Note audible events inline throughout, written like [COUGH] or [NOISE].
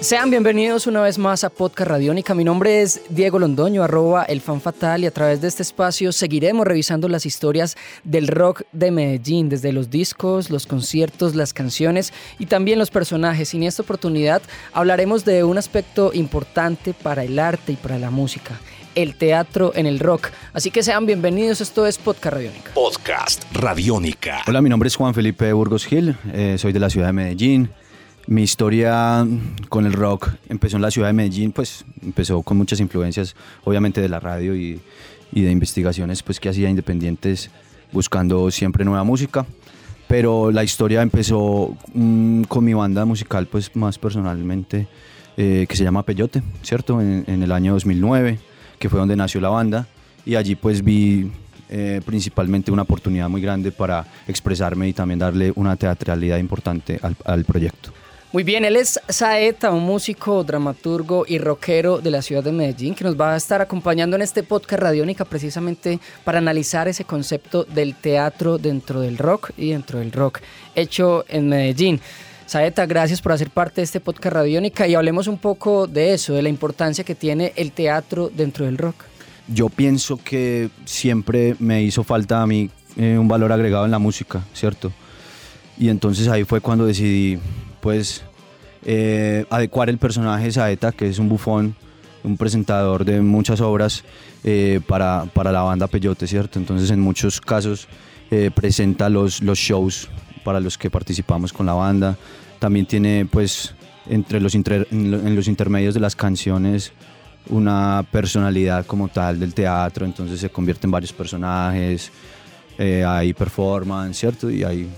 Sean bienvenidos una vez más a Podcast Radiónica. Mi nombre es Diego Londoño, arroba el fan fatal, y a través de este espacio seguiremos revisando las historias del rock de Medellín, desde los discos, los conciertos, las canciones y también los personajes. Y en esta oportunidad hablaremos de un aspecto importante para el arte y para la música. El teatro en el rock. Así que sean bienvenidos, esto es Podcast Radiónica. Podcast Radiónica. Hola, mi nombre es Juan Felipe Burgos Gil, eh, soy de la ciudad de Medellín. Mi historia con el rock empezó en la ciudad de Medellín, pues empezó con muchas influencias, obviamente de la radio y, y de investigaciones pues, que hacía independientes buscando siempre nueva música. Pero la historia empezó mm, con mi banda musical, pues más personalmente, eh, que se llama Peyote, ¿cierto? En, en, el año 2009, que fue donde nació la banda. Y allí pues vi eh, principalmente una oportunidad muy grande para expresarme y también darle una teatralidad importante al, al proyecto. Muy bien, él es Saeta, un músico, dramaturgo y rockero de la ciudad de Medellín, que nos va a estar acompañando en este podcast Radiónica precisamente para analizar ese concepto del teatro dentro del rock y dentro del rock hecho en Medellín. Saeta, gracias por hacer parte de este podcast Radiónica y hablemos un poco de eso, de la importancia que tiene el teatro dentro del rock. Yo pienso que siempre me hizo falta a mí eh, un valor agregado en la música, ¿cierto? Y entonces ahí fue cuando decidí pues eh, adecuar el personaje Saeta, que es un bufón, un presentador de muchas obras eh, para, para, la banda Peyote, ¿cierto? Entonces en muchos casos eh, presenta los, los shows para los que participamos con la banda. También tiene pues entre los, inter, en los intermedios de las canciones una personalidad como tal del teatro, entonces se convierte en varios personajes, hay performance, ¿cierto? Y hay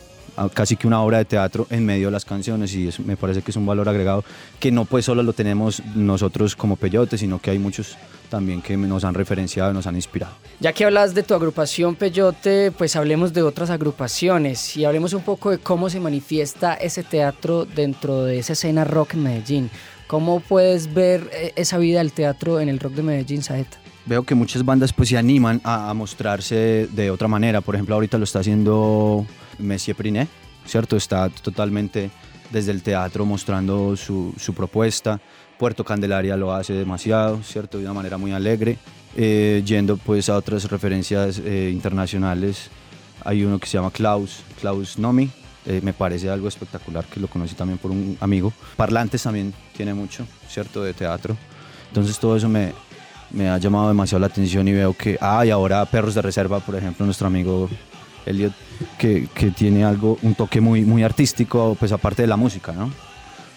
casi que una obra de teatro en medio de las canciones y eso me parece que es un valor agregado que no pues solo lo tenemos nosotros como Peyote, sino que hay muchos también que nos han referenciado y nos han inspirado. Ya que hablas de tu agrupación Peyote, pues hablemos de otras agrupaciones y hablemos un poco de cómo se manifiesta ese teatro dentro de esa escena rock en Medellín. ¿Cómo puedes ver eh, esa vida del teatro en el rock de Medellín, Saeta? Veo que muchas bandas pues se animan a, a mostrarse de otra manera. Por ejemplo, ahorita lo está haciendo Messier Priné, ¿cierto? Está totalmente desde el teatro mostrando su, su, propuesta. Puerto Candelaria lo hace demasiado, ¿cierto? De una manera muy alegre. Eh, yendo pues a otras referencias eh, internacionales, hay uno que se llama Klaus, Klaus Nomi. Eh, me parece algo espectacular, que lo conocí también por un amigo. Parlantes también tiene mucho, ¿cierto? De teatro. Entonces todo eso me, me ha llamado demasiado la atención y veo que, ah, y ahora Perros de Reserva, por ejemplo, nuestro amigo Elliot, que, tiene algo, un toque muy, muy artístico, pues aparte de la música, ¿no?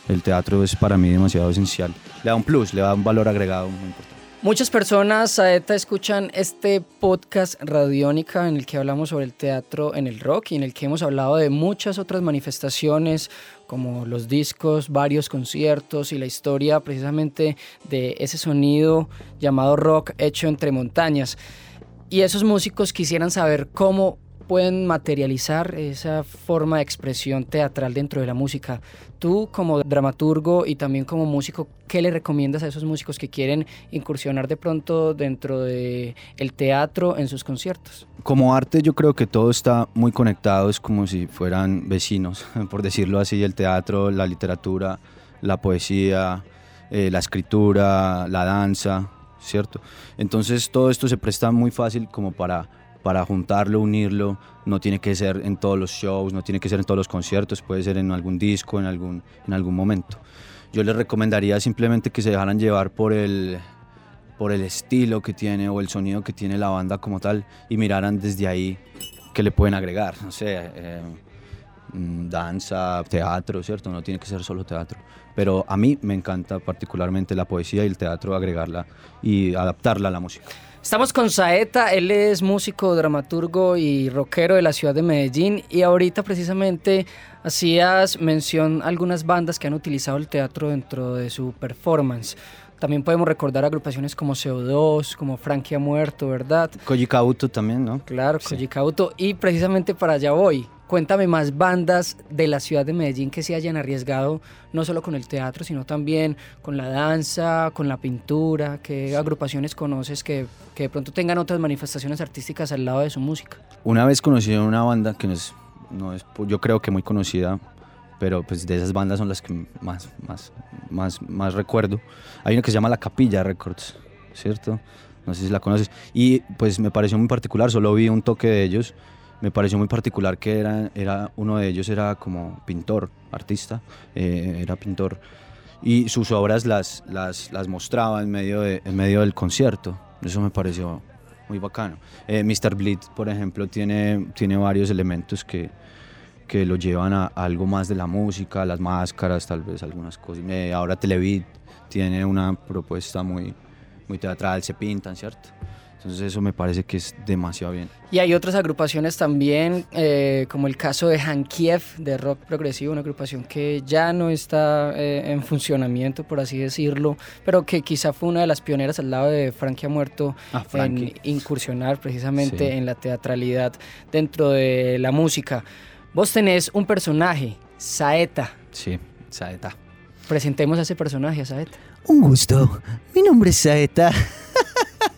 El teatro es para mí demasiado esencial. Le da un plus, le da un valor agregado muy importante. Muchas personas, Saeta, escuchan este podcast Radiónica en el que hablamos sobre el teatro en el rock y en el que hemos hablado de muchas otras manifestaciones como los discos, varios conciertos y la historia precisamente de ese sonido llamado rock hecho entre montañas. Y esos músicos quisieran saber cómo pueden materializar esa forma de expresión teatral dentro de la música. Tú como dramaturgo y también como músico, ¿qué le recomiendas a esos músicos que quieren incursionar de pronto dentro del el teatro en sus conciertos? Como arte yo creo que todo está muy conectado, es como si fueran vecinos, [LAUGHS] por decirlo así, el teatro, la literatura, la poesía, eh, la escritura, la danza, ¿cierto? Entonces todo esto se presta muy fácil como para para juntarlo, unirlo, no tiene que ser en todos los shows, no tiene que ser en todos los conciertos, puede ser en algún disco, en algún, en algún momento. Yo les recomendaría simplemente que se dejaran llevar por el, por el estilo que tiene o el sonido que tiene la banda como tal y miraran desde ahí qué le pueden agregar, no sé, eh, danza, teatro, ¿cierto? No tiene que ser solo teatro. Pero a mí me encanta particularmente la poesía y el teatro, agregarla y adaptarla a la música. Estamos con Saeta, él es músico, dramaturgo y rockero de la ciudad de Medellín y ahorita precisamente hacías mención a algunas bandas que han utilizado el teatro dentro de su performance. También podemos recordar agrupaciones como CO2, como Frankie ha muerto, ¿verdad? Koji también, ¿no? Claro, sí. Koji. Y precisamente para allá voy. Cuéntame más bandas de la ciudad de Medellín que se hayan arriesgado no solo con el teatro, sino también con la danza, con la pintura, qué agrupaciones conoces que, que de pronto tengan otras manifestaciones artísticas al lado de su música. Una vez conocí a una banda que no es, no es, yo creo que muy conocida, pero pues de esas bandas son las que más, más, más, más recuerdo. Hay una que se llama La Capilla Records, ¿cierto? No sé si la conoces. Y pues me pareció muy particular, solo vi un toque de ellos. Me pareció muy particular que era, era uno de ellos era como pintor, artista, eh, era pintor. Y sus obras las, las, las mostraba en medio, de, en medio del concierto. Eso me pareció muy bacano. Eh, Mr. Bleed, por ejemplo, tiene, tiene varios elementos que, que lo llevan a, algo más de la música, las máscaras, tal vez algunas cosas. Eh, ahora Televid tiene una propuesta muy, muy teatral, se pintan, ¿cierto? Entonces eso me parece que es demasiado bien. Y hay otras agrupaciones también, eh, como el caso de Hankiev, de rock progresivo, una agrupación que ya no está eh, en funcionamiento, por así decirlo, pero que quizá fue una de las pioneras al lado de Frankie ha muerto Ah, en incursionar precisamente Sí. en la teatralidad dentro de la música. Vos tenés un personaje, Saeta. Sí, Saeta. Presentemos a ese personaje, a Saeta. Un gusto. Mi nombre es Saeta.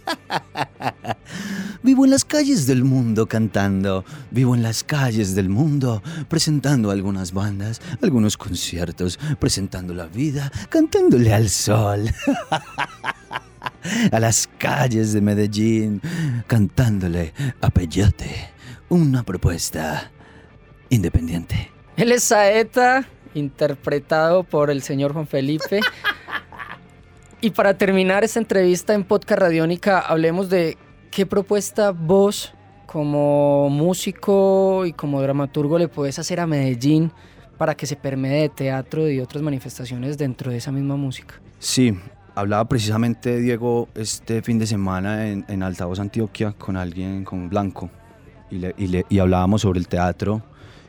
[LAUGHS] Vivo en las calles del mundo cantando. Vivo en las calles del mundo presentando algunas bandas, algunos conciertos, presentando la vida, cantándole al sol. [LAUGHS] A las calles de Medellín, cantándole a Peyote. Una propuesta independiente. Él es Saeta, interpretado por el señor Juan Felipe. Y para terminar esta entrevista en Podcast Radiónica, hablemos de qué propuesta vos, como músico y como dramaturgo, le puedes hacer a Medellín para que se permee de teatro y otras manifestaciones dentro de esa misma música. Sí, hablaba precisamente Diego este fin de semana en, en Altavoz Antioquia con alguien, con Blanco, y, le- y le- y hablábamos sobre el teatro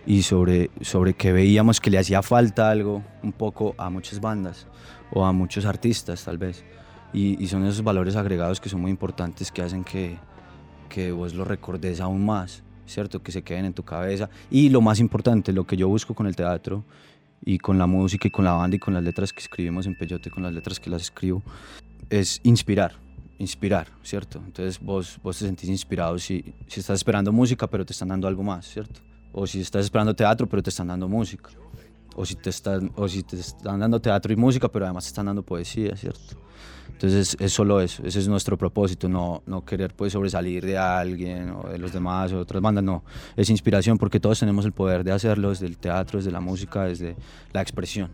y sobre, sobre que veíamos que le hacía falta algo un poco a muchas bandas o a muchos artistas tal vez. Y, son esos valores agregados que son muy importantes que hacen que, que vos lo recordes aún más, ¿cierto? Que se queden en tu cabeza. Y lo más importante, lo que yo busco con el teatro y con la música y con la banda y con las letras que escribimos en Peyote, con las letras que las escribo, es inspirar, inspirar, ¿cierto? Entonces vos, vos te sentís inspirado si, si estás esperando música pero te están dando algo más, ¿cierto? O si estás esperando teatro pero te están dando música. O si te están, o si te están dando teatro y música pero además te están dando poesía, ¿cierto? Entonces es solo eso, ese es nuestro propósito, no, no querer pues sobresalir de alguien o de los demás o de otras bandas, no, es inspiración porque todos tenemos el poder de hacerlo desde el teatro, desde la música, desde la expresión.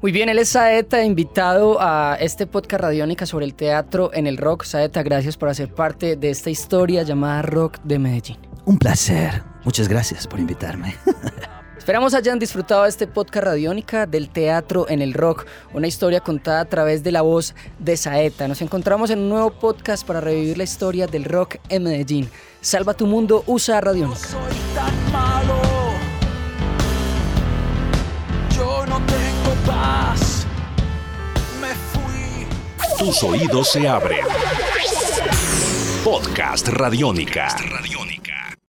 Muy bien, él es Saeta, invitado a este podcast radiónica sobre el teatro en el rock. Saeta, gracias por hacer parte de esta historia llamada Rock de Medellín. Un placer. Muchas gracias por invitarme. [LAUGHS] Esperamos hayan disfrutado de este podcast radiónica del teatro en el rock, una historia contada a través de la voz de Saeta. Nos encontramos en un nuevo podcast para revivir la historia del rock en Medellín. Salva tu mundo, usa radiónica. soy tan malo. Yo no tengo paz. Me fui. Tus oídos se abren. Podcast Radiónica.